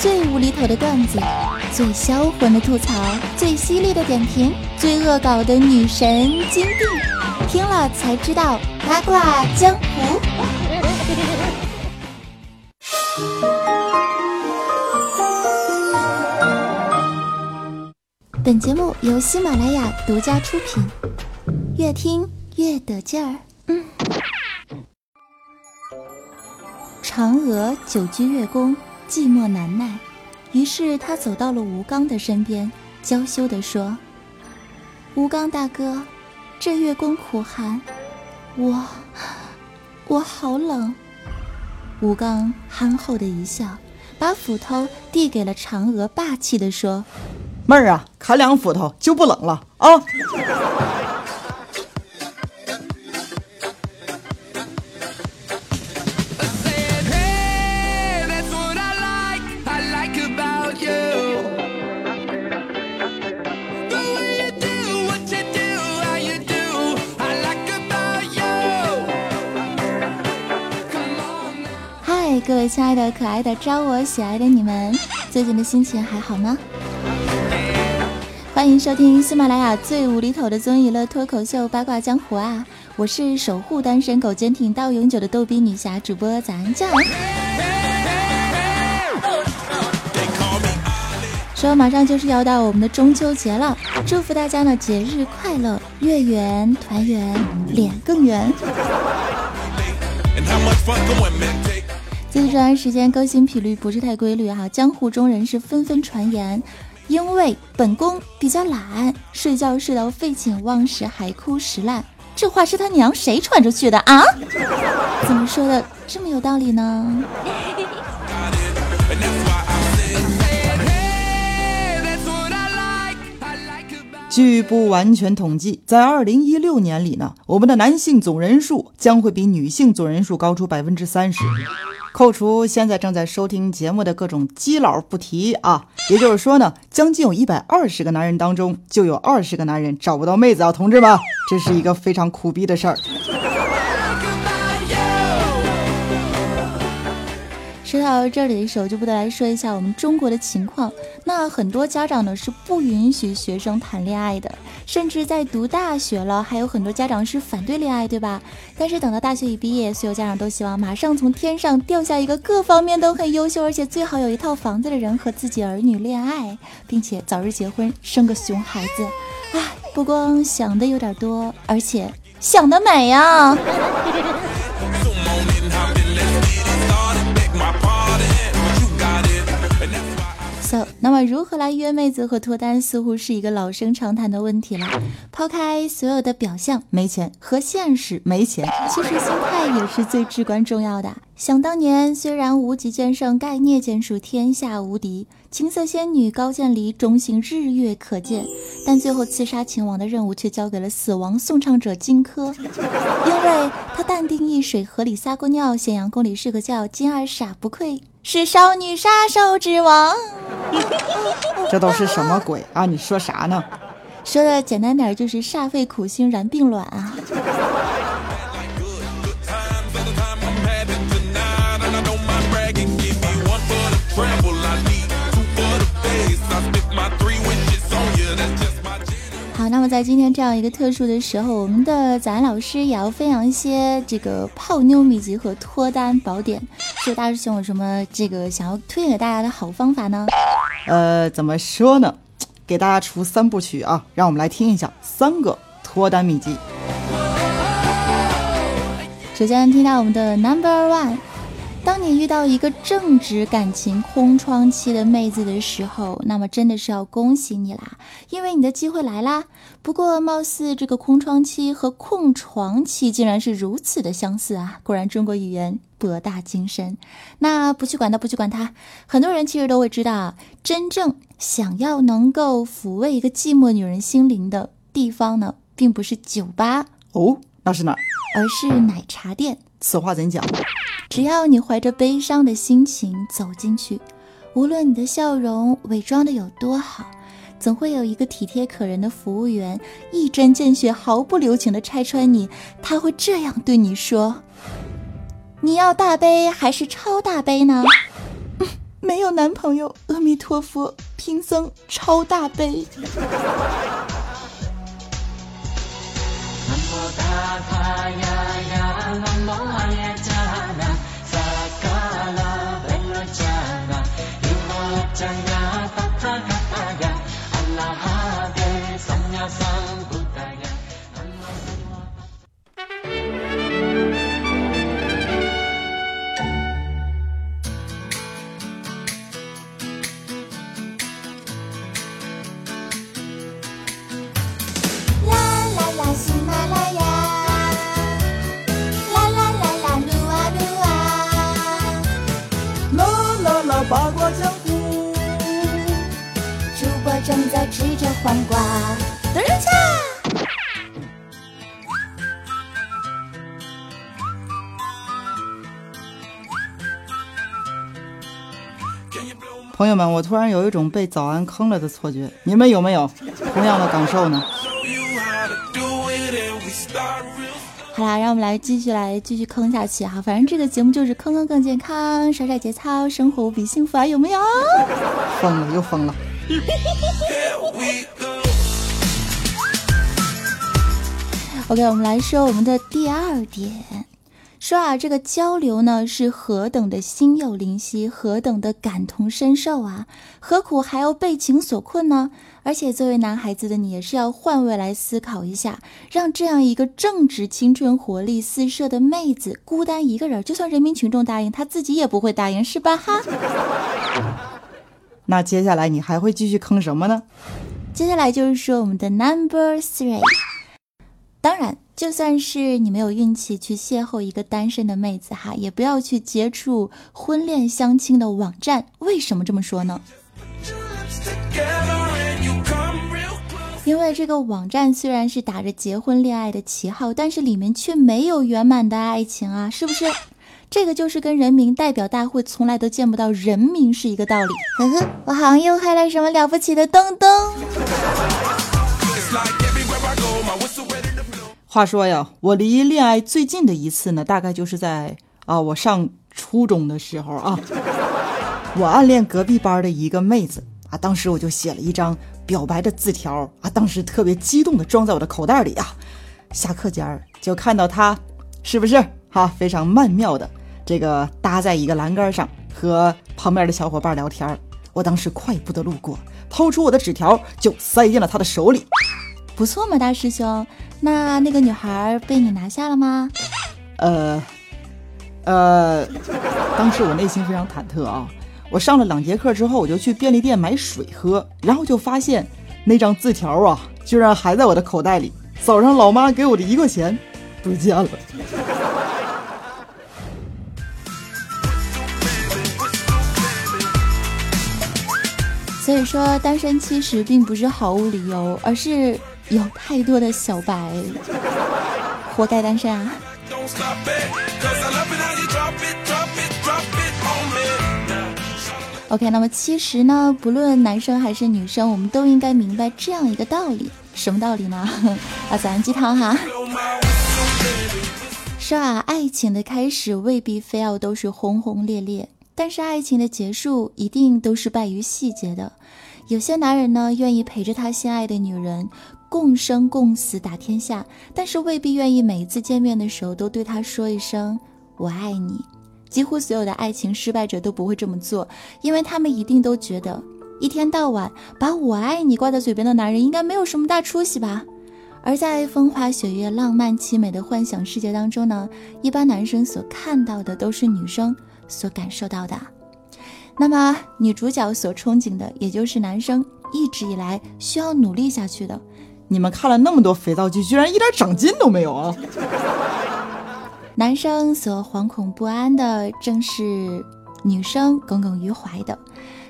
最无厘头的段子，最销魂的吐槽，最犀利的点评，最恶搞的女神金币，听了才知道八卦江湖。本节目由喜马拉雅独家出品，越听越得劲儿。嗯。嫦娥久居月宫，寂寞难耐，于是他走到了吴刚的身边，娇羞地说：“吴刚大哥，这月宫苦寒，我我好冷。”吴刚憨厚的一笑，把斧头递给了嫦娥，霸气地说。妹儿啊，砍两斧头就不冷了啊！亲爱的、可爱的、招我喜爱的你们，最近的心情还好吗？欢迎收听喜马拉雅最无厘头的综艺乐脱口秀八卦江湖啊！我是守护单身狗坚挺到永久的逗逼女侠主播咱酱。说马上就是要到我们的中秋节了，祝福大家呢节日快乐，月圆团圆，脸更圆。最近这段时间更新频率不是太规律哈，江湖中人士纷纷传言。因为本宫比较懒，睡觉睡到废寝忘食，海枯石烂。这话是他娘谁传出去的啊？怎么说的这么有道理呢？据不完全统计，在二零一六年里呢，我们的男性总人数将会比女性总人数高出百分之三十。扣除现在正在收听节目的各种基佬不提啊，也就是说呢，将近有一百二十个男人当中，就有二十个男人找不到妹子啊，同志们，这是一个非常苦逼的事儿。说到这里的时候，就不得来说一下我们中国的情况。那很多家长呢是不允许学生谈恋爱的，甚至在读大学了，还有很多家长是反对恋爱，对吧？但是等到大学一毕业，所有家长都希望马上从天上掉下一个各方面都很优秀，而且最好有一套房子的人和自己儿女恋爱，并且早日结婚，生个熊孩子。唉，不光想的有点多，而且想得美呀如何来约妹子和脱单，似乎是一个老生常谈的问题了。抛开所有的表象，没钱和现实没钱，其实心态也是最至关重要的。想当年，虽然无极剑圣盖聂剑术天下无敌，青色仙女高渐离忠心日月可见，但最后刺杀秦王的任务却交给了死亡颂唱者荆轲，因为他淡定一水，河里撒过尿，咸阳宫里睡个觉，金儿傻不愧。是少女杀手之王，这都是什么鬼啊？你说啥呢？说的简单点就是煞费苦心燃并卵啊！那么在今天这样一个特殊的时候，我们的咱老师也要分享一些这个泡妞秘籍和脱单宝典。是大师兄有什么这个想要推荐给大家的好方法呢？呃，怎么说呢？给大家出三部曲啊，让我们来听一下三个脱单秘籍。首先听到我们的 Number One。当你遇到一个正值感情空窗期的妹子的时候，那么真的是要恭喜你啦，因为你的机会来啦。不过，貌似这个空窗期和空床期竟然是如此的相似啊！果然中国语言博大精深。那不去管它，不去管它。很多人其实都会知道，真正想要能够抚慰一个寂寞女人心灵的地方呢，并不是酒吧哦，那是哪儿？而是奶茶店。此话怎讲？只要你怀着悲伤的心情走进去，无论你的笑容伪装的有多好，总会有一个体贴可人的服务员一针见血、毫不留情的拆穿你。他会这样对你说：“你要大杯还是超大杯呢？” 没有男男朋友，阿弥陀佛，贫僧超大悲。朋友们，我突然有一种被早安坑了的错觉，你们有没有同样的感受呢？好啦，让我们来继续来继续坑下去哈，反正这个节目就是坑坑更健康，甩甩节操，生活无比幸福啊，有没有？疯了又疯了。OK，我们来说我们的第二点，说啊，这个交流呢是何等的心有灵犀，何等的感同身受啊，何苦还要被情所困呢？而且，作为男孩子的你，也是要换位来思考一下，让这样一个正值青春活力四射的妹子孤单一个人，就算人民群众答应，她自己也不会答应，是吧？哈。那接下来你还会继续坑什么呢？接下来就是说我们的 number three。当然，就算是你没有运气去邂逅一个单身的妹子哈，也不要去接触婚恋相亲的网站。为什么这么说呢？因为这个网站虽然是打着结婚恋爱的旗号，但是里面却没有圆满的爱情啊，是不是？这个就是跟人民代表大会从来都见不到人民是一个道理。呵呵，我好像又开了什么了不起的灯灯。话说呀，我离恋爱最近的一次呢，大概就是在啊，我上初中的时候啊，我暗恋隔壁班的一个妹子啊，当时我就写了一张。表白的字条啊，当时特别激动的装在我的口袋里啊。下课间儿就看到他，是不是哈？非常曼妙的这个搭在一个栏杆上和旁边的小伙伴聊天我当时快步的路过，掏出我的纸条就塞进了他的手里。不错嘛，大师兄。那那个女孩被你拿下了吗？呃，呃，当时我内心非常忐忑啊。我上了两节课之后，我就去便利店买水喝，然后就发现那张字条啊，居然还在我的口袋里。早上老妈给我的一块钱不见了。所以说，单身其实并不是毫无理由，而是有太多的小白活该单身啊。OK，那么其实呢，不论男生还是女生，我们都应该明白这样一个道理，什么道理呢？啊，早安鸡汤哈。说啊，爱情的开始未必非要都是轰轰烈烈，但是爱情的结束一定都是败于细节的。有些男人呢，愿意陪着他心爱的女人共生共死打天下，但是未必愿意每一次见面的时候都对他说一声我爱你。几乎所有的爱情失败者都不会这么做，因为他们一定都觉得一天到晚把我爱你挂在嘴边的男人应该没有什么大出息吧。而在风花雪月、浪漫凄美的幻想世界当中呢，一般男生所看到的都是女生所感受到的。那么女主角所憧憬的，也就是男生一直以来需要努力下去的。你们看了那么多肥皂剧，居然一点长进都没有啊！男生所惶恐不安的，正是女生耿耿于怀的。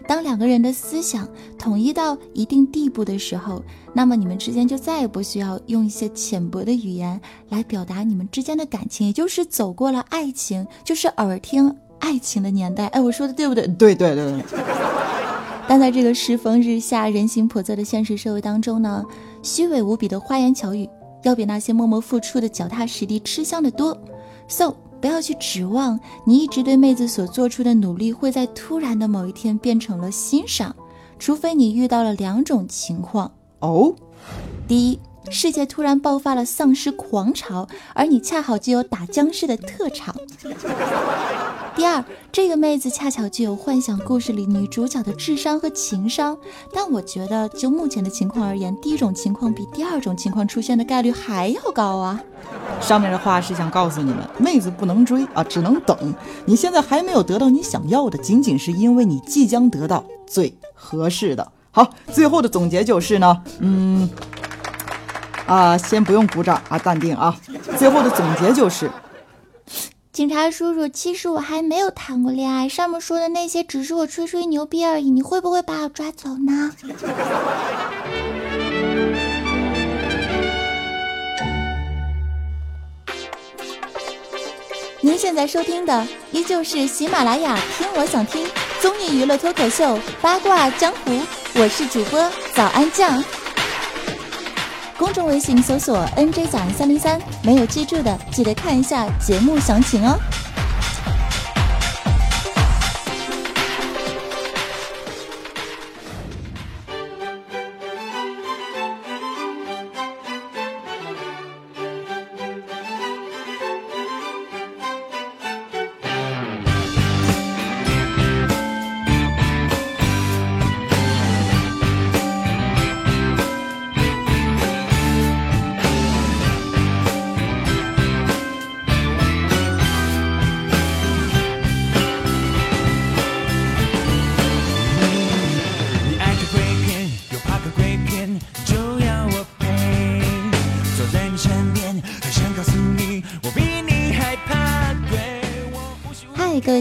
当两个人的思想统一到一定地步的时候，那么你们之间就再也不需要用一些浅薄的语言来表达你们之间的感情，也就是走过了爱情，就是耳听爱情的年代。哎，我说的对不对？对对对。但在这个世风日下、人心叵测的现实社会当中呢，虚伪无比的花言巧语，要比那些默默付出的脚踏实地吃香的多。So，不要去指望你一直对妹子所做出的努力会在突然的某一天变成了欣赏，除非你遇到了两种情况哦。第一，世界突然爆发了丧尸狂潮，而你恰好具有打僵尸的特长。第二，这个妹子恰巧具有幻想故事里女主角的智商和情商，但我觉得就目前的情况而言，第一种情况比第二种情况出现的概率还要高啊。上面的话是想告诉你们，妹子不能追啊，只能等。你现在还没有得到你想要的，仅仅是因为你即将得到最合适的。好，最后的总结就是呢，嗯，啊，先不用鼓掌啊，淡定啊。最后的总结就是。警察叔叔，其实我还没有谈过恋爱，上面说的那些只是我吹吹牛逼而已，你会不会把我抓走呢？您现在收听的依旧是喜马拉雅听我想听综艺娱乐脱口秀八卦江湖，我是主播早安酱。公众微信搜索 “nj 早安三零三”，没有记住的记得看一下节目详情哦。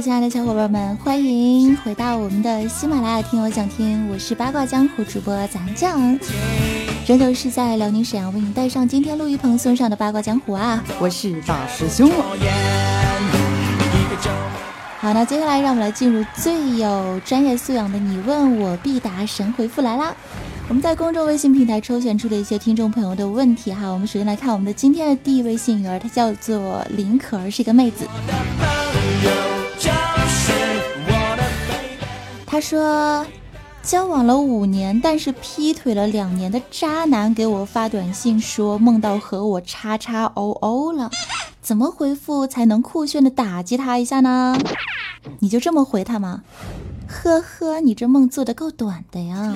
亲爱的小伙伴们，欢迎回到我们的喜马拉雅听我想听，我是八卦江湖主播咱酱，仍旧是在辽宁沈阳为你带上今天陆一鹏送上的八卦江湖啊，我是大师兄。好，那接下来让我们来进入最有专业素养的你问我必答神回复来啦。我们在公众微信平台抽选出的一些听众朋友的问题哈，我们首先来看我们的今天的第一位幸运儿，她叫做林可儿，是一个妹子。他说，交往了五年，但是劈腿了两年的渣男给我发短信说梦到和我叉叉 OO 了，怎么回复才能酷炫的打击他一下呢？你就这么回他吗？呵呵，你这梦做的够短的呀。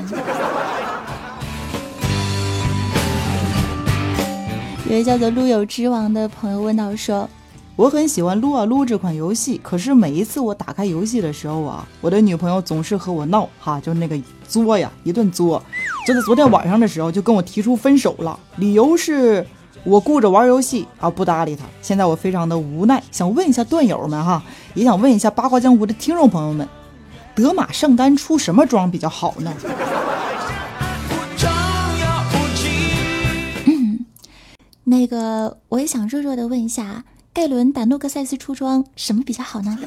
有位叫做路友之王的朋友问到说。我很喜欢撸啊撸这款游戏，可是每一次我打开游戏的时候啊，我的女朋友总是和我闹，哈，就那个作呀，一顿作。就在昨天晚上的时候，就跟我提出分手了，理由是我顾着玩游戏啊，不搭理她。现在我非常的无奈，想问一下段友们哈，也想问一下八卦江湖的听众朋友们，德玛圣丹出什么装比较好呢？那个我也想弱弱的问一下。盖伦打诺克赛斯出装什么比较好呢？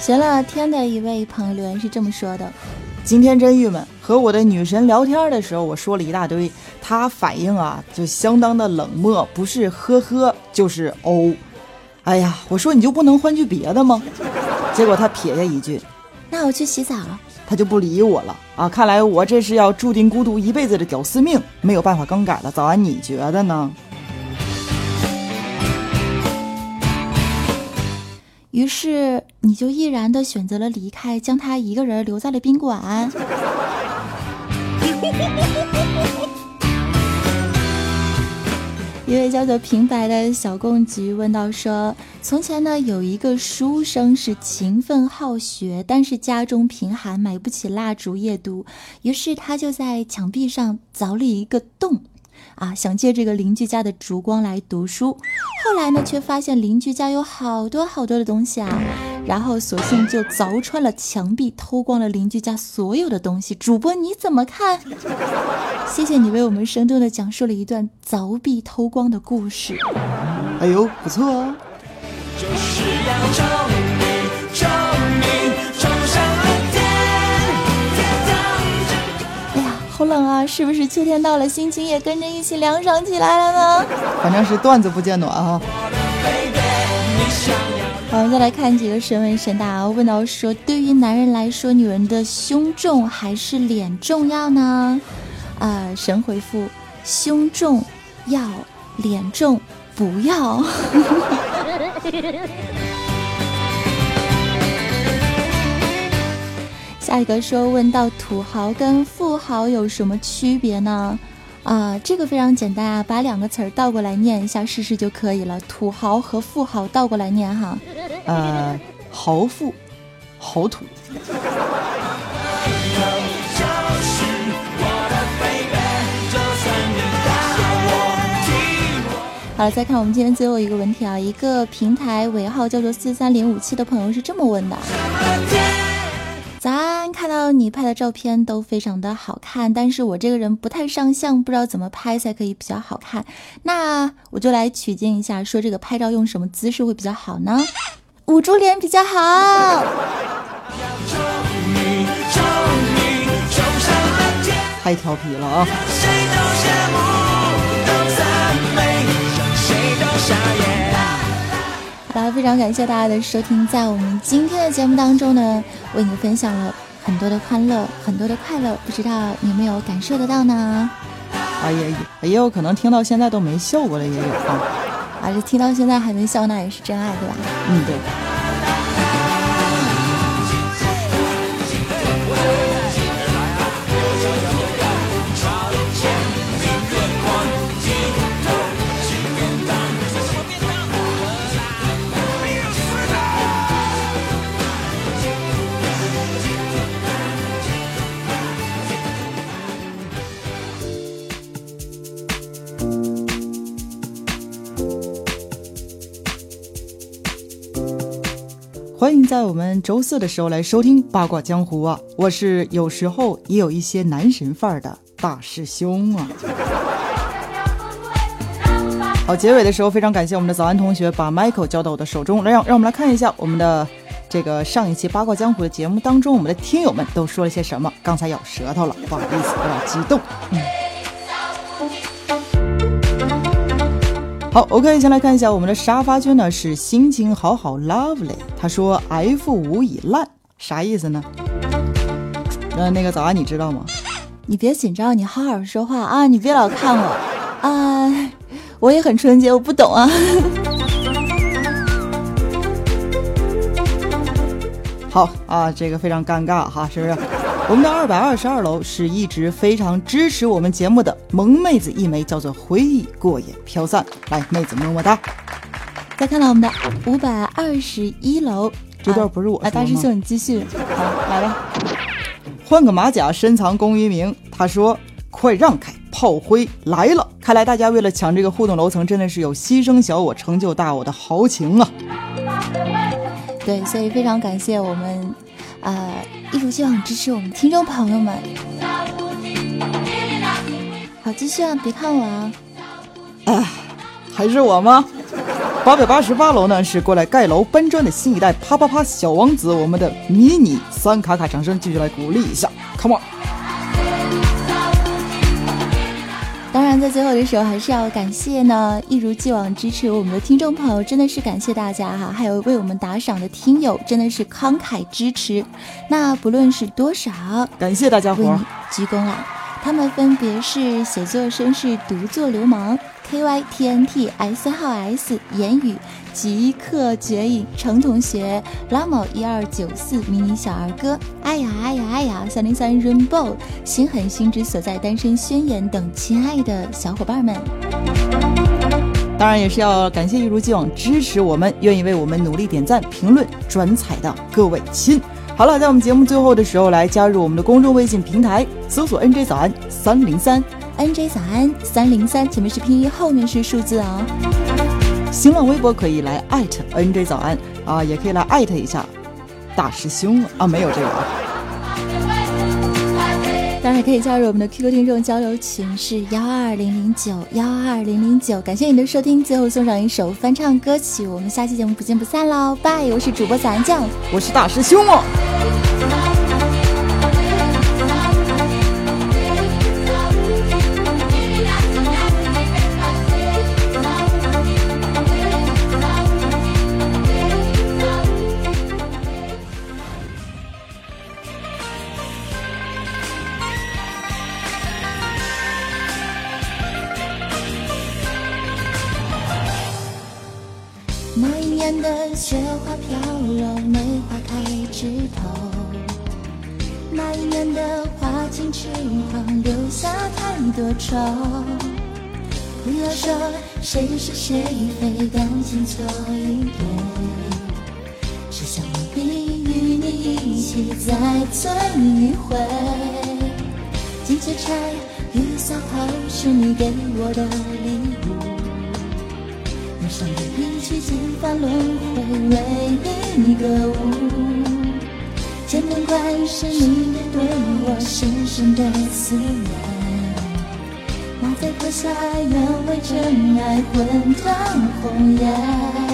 闲了天的一位朋友留言是这么说的：今天真郁闷，和我的女神聊天的时候，我说了一大堆，她反应啊就相当的冷漠，不是呵呵就是哦。哎呀，我说你就不能换句别的吗？结果他撇下一句：那我去洗澡了。他就不理我了啊！看来我这是要注定孤独一辈子的屌丝命，没有办法更改了。早安，你觉得呢？于是你就毅然的选择了离开，将他一个人留在了宾馆。一位叫做平白的小公举问道说：“从前呢，有一个书生是勤奋好学，但是家中贫寒，买不起蜡烛夜读，于是他就在墙壁上凿了一个洞。”啊，想借这个邻居家的烛光来读书，后来呢，却发现邻居家有好多好多的东西啊，然后索性就凿穿了墙壁，偷光了邻居家所有的东西。主播你怎么看？谢谢你为我们生动的讲述了一段凿壁偷光的故事。哎呦，不错哦。哎呀，好冷啊！啊？是不是秋天到了，心情也跟着一起凉爽起来了呢？反正是段子不见暖啊。好，我们再来看几个神问神答。问到说，对于男人来说，女人的胸重还是脸重要呢？啊，神回复：胸重要，脸重不要。下一个说，问到土豪跟富豪有什么区别呢？啊，这个非常简单啊，把两个词儿倒过来念一下试试就可以了。土豪和富豪倒过来念哈。呃，豪富，豪土。好了，再看我们今天最后一个问题啊，一个平台尾号叫做四三零五七的朋友是这么问的。早安，看到你拍的照片都非常的好看，但是我这个人不太上相，不知道怎么拍才可以比较好看。那我就来取经一下，说这个拍照用什么姿势会比较好呢？捂住脸比较好。太调皮了啊！好了，非常感谢大家的收听，在我们今天的节目当中呢，为你分享了很多的欢乐，很多的快乐，不知道你有没有感受得到呢？啊，也也有可能听到现在都没笑过的也有啊，啊，这听到现在还能笑，那也是真爱，对吧？嗯，对。在我们周四的时候来收听八卦江湖啊！我是有时候也有一些男神范儿的大师兄啊。好，结尾的时候非常感谢我们的早安同学把 Michael 交到我的手中，来让让我们来看一下我们的这个上一期八卦江湖的节目当中，我们的听友们都说了些什么。刚才咬舌头了，不好意思，有点激动。嗯。好，OK，先来看一下我们的沙发君呢，是心情好好 lovely。他说 F 五已烂，啥意思呢？那那个早安，你知道吗？你别紧张，你好好说话啊！你别老看我 啊！我也很纯洁，我不懂啊。好啊，这个非常尴尬哈，是不是？我们的二百二十二楼是一直非常支持我们节目的萌妹子一枚，叫做回忆过眼飘散。来，妹子么么哒！再看到我们的五百二十一楼，这段不是我啊，大师兄你继续，好来吧。换个马甲深藏功与名，他说：“快让开，炮灰来了！”看来大家为了抢这个互动楼层，真的是有牺牲小我成就大我的豪情啊！对，所以非常感谢我们。呃，一如既往支持我们听众朋友们。好，继续啊，别看我啊。哎，还是我吗？八百八十八楼呢，是过来盖楼搬砖的新一代啪啪啪小王子，我们的迷你三卡卡，掌声继续来鼓励一下，Come on！当然，在最后的时候，还是要感谢呢，一如既往支持我们的听众朋友，真的是感谢大家哈！还有为我们打赏的听友，真的是慷慨支持。那不论是多少，感谢大家伙鞠躬了。他们分别是写作绅士、独坐流氓。K Y T N T S 号 S 言语即刻绝影程同学拉某一二九四迷你小儿歌哎呀哎呀哎呀三零三 Rainbow 心狠心之所在单身宣言等亲爱的小伙伴们，当然也是要感谢一如既往支持我们、愿意为我们努力点赞、评论、转采的各位亲。好了，在我们节目最后的时候，来加入我们的公众微信平台，搜索 NJ 早安三零三。N J 早安三零三，前面是拼音，后面是数字哦。新浪微博可以来艾特 N J 早安啊，也可以来艾特一下大师兄啊，没有这个啊。当然可以加入我们的 QQ 听众交流群，是幺二零零九幺二零零九。感谢你的收听，最后送上一首翻唱歌曲，我们下期节目不见不散喽，拜！我是主播早安酱，我是大师兄哦。多愁。不要说谁是谁非，感情错一对，只想努力与你一起再醉一回。金雀钗，玉搔头，是你给我的礼物。人生的一曲几番轮回，为你歌舞。简单怪是你对我深深的思念，莫非刻下愿为真爱魂断红颜？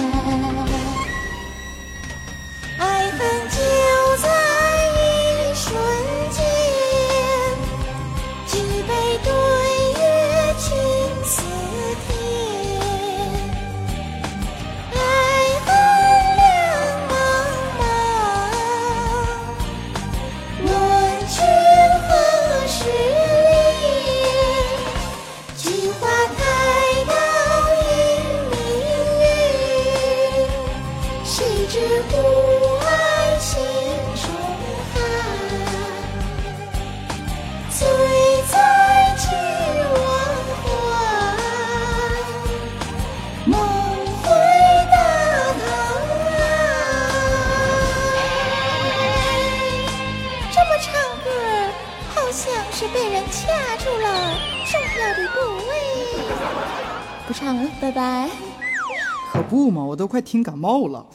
快听感冒了。